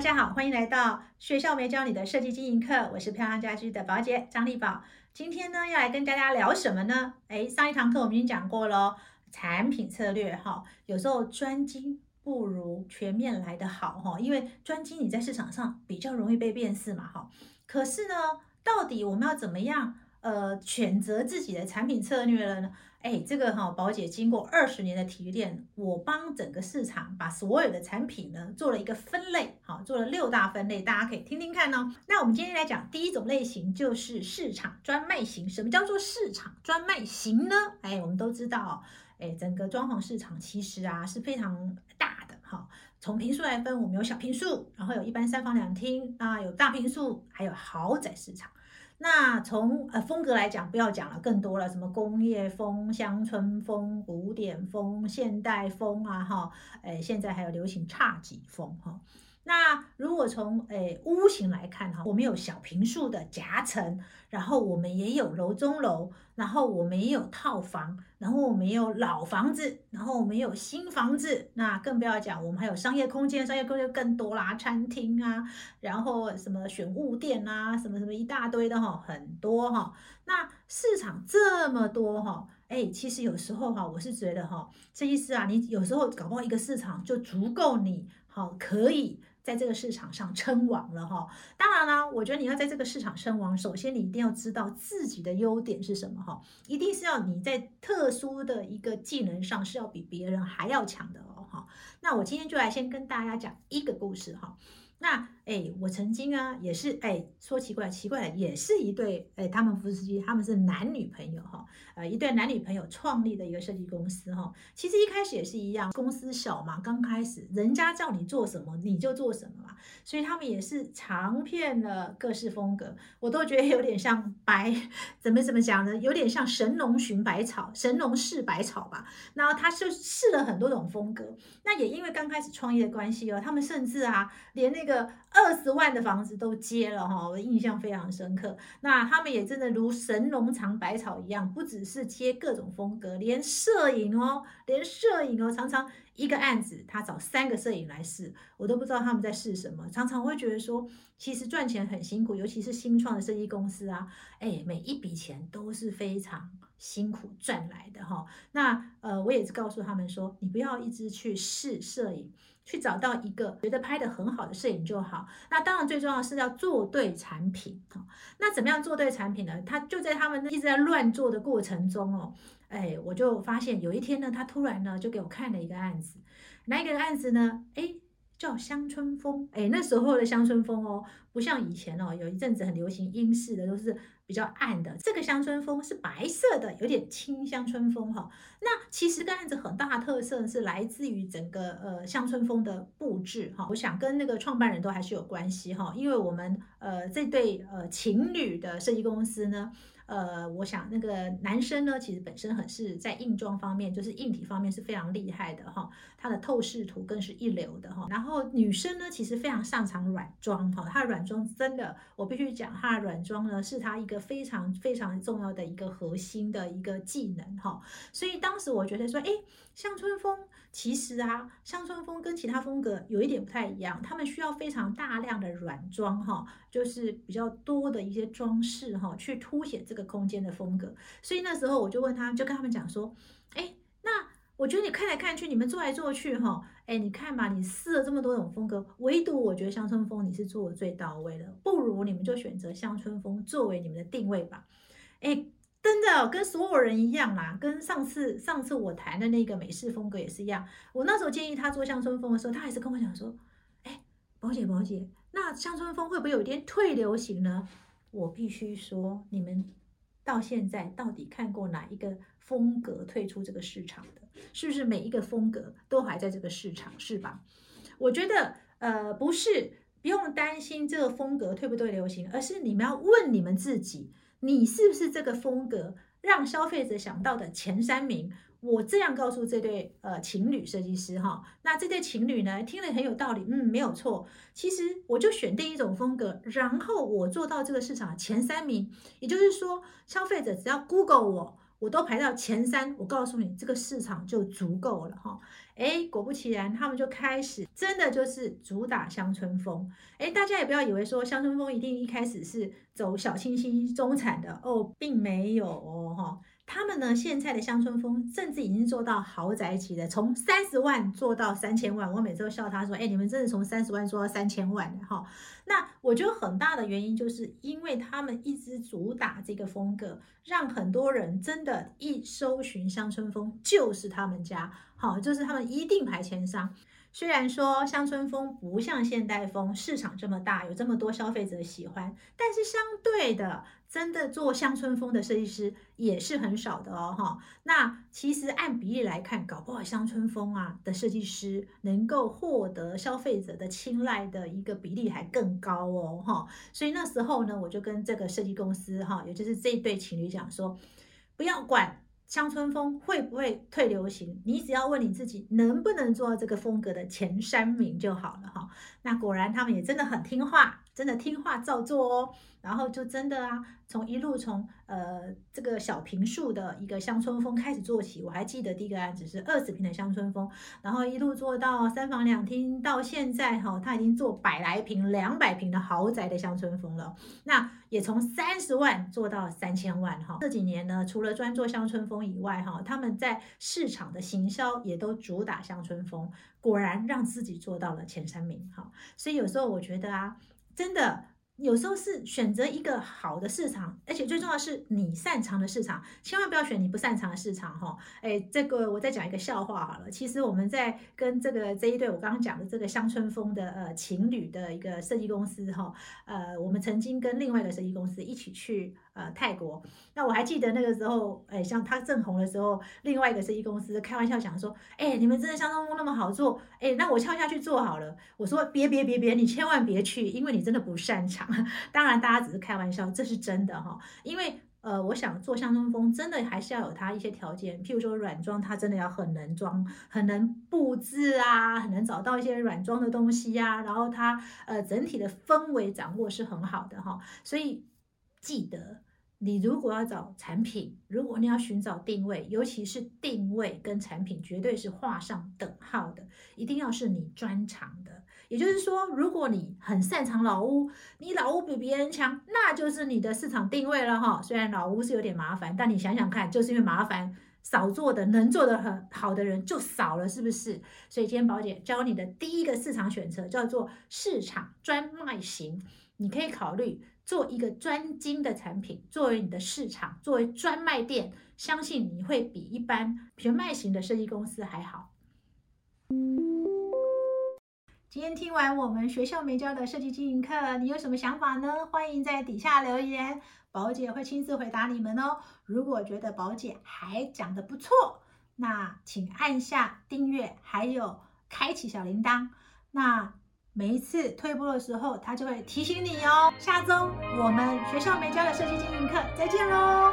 大家好，欢迎来到学校没教你的设计经营课，我是漂亮家居的宝姐张丽宝。今天呢，要来跟大家聊什么呢？哎，上一堂课我们已经讲过了，产品策略哈，有时候专精不如全面来的好哈，因为专精你在市场上比较容易被辨识嘛哈。可是呢，到底我们要怎么样呃选择自己的产品策略了呢？哎，这个哈，宝姐经过二十年的提炼，我帮整个市场把所有的产品呢做了一个分类，好，做了六大分类，大家可以听听看哦。那我们今天来讲第一种类型，就是市场专卖型。什么叫做市场专卖型呢？哎，我们都知道，哎，整个装潢市场其实啊是非常大的哈。从平数来分，我们有小平数，然后有一般三房两厅啊，有大平数，还有豪宅市场。那从呃风格来讲，不要讲了，更多了，什么工业风、乡村风、古典风、现代风啊，哈，诶，现在还有流行侘寂风，哈。那如果从诶屋型来看哈，我们有小平数的夹层，然后我们也有楼中楼，然后我们也有套房，然后我们也有老房子，然后我们也有新房子，那更不要讲，我们还有商业空间，商业空间更多啦，餐厅啊，然后什么选物店啊，什么什么一大堆的哈，很多哈。那市场这么多哈，哎，其实有时候哈，我是觉得哈，这意思啊，你有时候搞不好一个市场就足够你好可以。在这个市场上称王了哈，当然啦，我觉得你要在这个市场称王，首先你一定要知道自己的优点是什么哈，一定是要你在特殊的一个技能上是要比别人还要强的哦哈。那我今天就来先跟大家讲一个故事哈。那哎，我曾经啊，也是哎，说奇怪奇怪，也是一对哎，他们夫妻他们是男女朋友哈，呃，一对男女朋友创立的一个设计公司哈。其实一开始也是一样，公司小嘛，刚开始人家叫你做什么你就做什么嘛，所以他们也是尝遍了各式风格，我都觉得有点像白怎么怎么讲呢？有点像神农寻百草，神农试百草吧。然后他就试了很多种风格，那也因为刚开始创业的关系哦，他们甚至啊，连那个。二十万的房子都接了哈，我印象非常深刻。那他们也真的如神农尝百草一样，不只是接各种风格，连摄影哦，连摄影哦，常常一个案子他找三个摄影来试，我都不知道他们在试什么。常常会觉得说，其实赚钱很辛苦，尤其是新创的设计公司啊，哎，每一笔钱都是非常辛苦赚来的哈。那呃，我也是告诉他们说，你不要一直去试摄影。去找到一个觉得拍的很好的摄影就好。那当然最重要是要做对产品哈。那怎么样做对产品呢？他就在他们一直在乱做的过程中哦，哎，我就发现有一天呢，他突然呢就给我看了一个案子，哪一个案子呢？哎。叫乡村风，哎，那时候的乡村风哦，不像以前哦，有一阵子很流行英式的，都是比较暗的。这个乡村风是白色的，有点轻乡村风哈。那其实个案子很大特色是来自于整个呃乡村风的布置哈。我想跟那个创办人都还是有关系哈，因为我们呃这对呃情侣的设计公司呢。呃，我想那个男生呢，其实本身很是在硬装方面，就是硬体方面是非常厉害的哈，他的透视图更是一流的哈。然后女生呢，其实非常擅长软装哈，她的软装真的，我必须讲，她的软装呢是她一个非常非常重要的一个核心的一个技能哈。所以当时我觉得说，哎，乡村风其实啊，乡村风跟其他风格有一点不太一样，他们需要非常大量的软装哈，就是比较多的一些装饰哈，去凸显这个。空间的风格，所以那时候我就问他，就跟他们讲说，哎，那我觉得你看来看去，你们做来做去，哈，哎，你看嘛，你试了这么多种风格，唯独我觉得乡村风你是做的最到位的，不如你们就选择乡村风作为你们的定位吧。哎，真的跟所有人一样啦，跟上次上次我谈的那个美式风格也是一样。我那时候建议他做乡村风的时候，他还是跟我讲说，哎，宝姐宝姐，那乡村风会不会有一点退流行呢？我必须说，你们。到现在到底看过哪一个风格退出这个市场的？是不是每一个风格都还在这个市场？是吧？我觉得呃不是，不用担心这个风格退不退流行，而是你们要问你们自己，你是不是这个风格让消费者想到的前三名？我这样告诉这对呃情侣设计师哈，那这对情侣呢听了很有道理，嗯，没有错。其实我就选定一种风格，然后我做到这个市场前三名，也就是说，消费者只要 Google 我，我都排到前三，我告诉你，这个市场就足够了哈。哎，果不其然，他们就开始真的就是主打乡村风。哎，大家也不要以为说乡村风一定一开始是走小清新中产的哦，并没有哦哈。他们呢，现在的乡村风甚至已经做到豪宅级的，从三十万做到三千万。我每次都笑他说：“哎，你们真的从三十万做到三千万的哈？”那我觉得很大的原因就是因为他们一直主打这个风格，让很多人真的，一搜寻乡村风就是他们家，好，就是他们一定排前三。虽然说乡村风不像现代风市场这么大，有这么多消费者喜欢，但是相对的，真的做乡村风的设计师也是很少的哦，哈。那其实按比例来看，搞不好乡村风啊的设计师能够获得消费者的青睐的一个比例还更高哦，哈。所以那时候呢，我就跟这个设计公司哈，也就是这一对情侣讲说，不要管。乡村风会不会退流行？你只要问你自己能不能做到这个风格的前三名就好了哈。那果然他们也真的很听话，真的听话照做哦。然后就真的啊，从一路从呃这个小平数的一个乡村风开始做起。我还记得第一个案子是二十平的乡村风，然后一路做到三房两厅，到现在哈，他已经做百来平、两百平的豪宅的乡村风了。那也从三十万做到三千万哈。这几年呢，除了专做乡村风以外哈，他们在市场的行销也都主打乡村风，果然让自己做到了前三名哈。所以有时候我觉得啊，真的。有时候是选择一个好的市场，而且最重要是你擅长的市场，千万不要选你不擅长的市场哈。哎，这个我再讲一个笑话好了。其实我们在跟这个这一对我刚刚讲的这个乡村风的呃情侣的一个设计公司哈，呃，我们曾经跟另外一个设计公司一起去。呃，泰国，那我还记得那个时候，哎，像他正红的时候，另外一个设计公司开玩笑讲说，哎，你们真的乡村风那么好做，哎，那我跳下去做好了。我说别别别别，你千万别去，因为你真的不擅长。当然，大家只是开玩笑，这是真的哈。因为呃，我想做乡村风，真的还是要有它一些条件，譬如说软装，它真的要很能装，很能布置啊，很能找到一些软装的东西呀，然后它呃整体的氛围掌握是很好的哈。所以记得。你如果要找产品，如果你要寻找定位，尤其是定位跟产品绝对是画上等号的，一定要是你专长的。也就是说，如果你很擅长老屋，你老屋比别人强，那就是你的市场定位了哈。虽然老屋是有点麻烦，但你想想看，就是因为麻烦，少做的能做的很好的人就少了，是不是？所以今天宝姐教你的第一个市场选择叫做市场专卖型，你可以考虑。做一个专精的产品，作为你的市场，作为专卖店，相信你会比一般全卖型的设计公司还好。今天听完我们学校没教的设计经营课，你有什么想法呢？欢迎在底下留言，宝姐会亲自回答你们哦。如果觉得宝姐还讲得不错，那请按下订阅，还有开启小铃铛。那。每一次退步的时候，他就会提醒你哦。下周我们学校没教的设计经营课，再见喽。